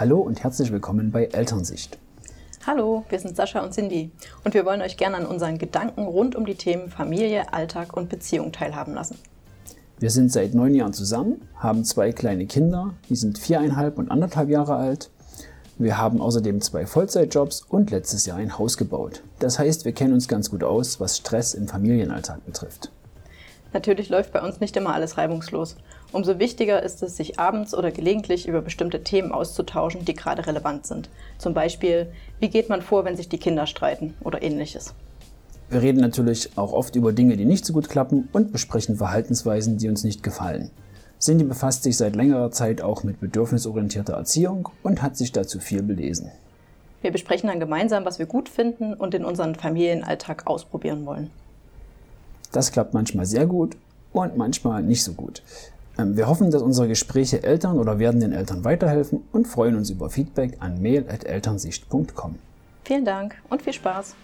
Hallo und herzlich willkommen bei Elternsicht. Hallo, wir sind Sascha und Cindy und wir wollen euch gerne an unseren Gedanken rund um die Themen Familie, Alltag und Beziehung teilhaben lassen. Wir sind seit neun Jahren zusammen, haben zwei kleine Kinder, die sind viereinhalb und anderthalb Jahre alt. Wir haben außerdem zwei Vollzeitjobs und letztes Jahr ein Haus gebaut. Das heißt, wir kennen uns ganz gut aus, was Stress im Familienalltag betrifft. Natürlich läuft bei uns nicht immer alles reibungslos. Umso wichtiger ist es, sich abends oder gelegentlich über bestimmte Themen auszutauschen, die gerade relevant sind. Zum Beispiel, wie geht man vor, wenn sich die Kinder streiten oder ähnliches. Wir reden natürlich auch oft über Dinge, die nicht so gut klappen und besprechen Verhaltensweisen, die uns nicht gefallen. Cindy befasst sich seit längerer Zeit auch mit bedürfnisorientierter Erziehung und hat sich dazu viel belesen. Wir besprechen dann gemeinsam, was wir gut finden und in unseren Familienalltag ausprobieren wollen. Das klappt manchmal sehr gut und manchmal nicht so gut. Ähm, wir hoffen, dass unsere Gespräche Eltern oder werdenden Eltern weiterhelfen und freuen uns über Feedback an mail.elternsicht.com. Vielen Dank und viel Spaß!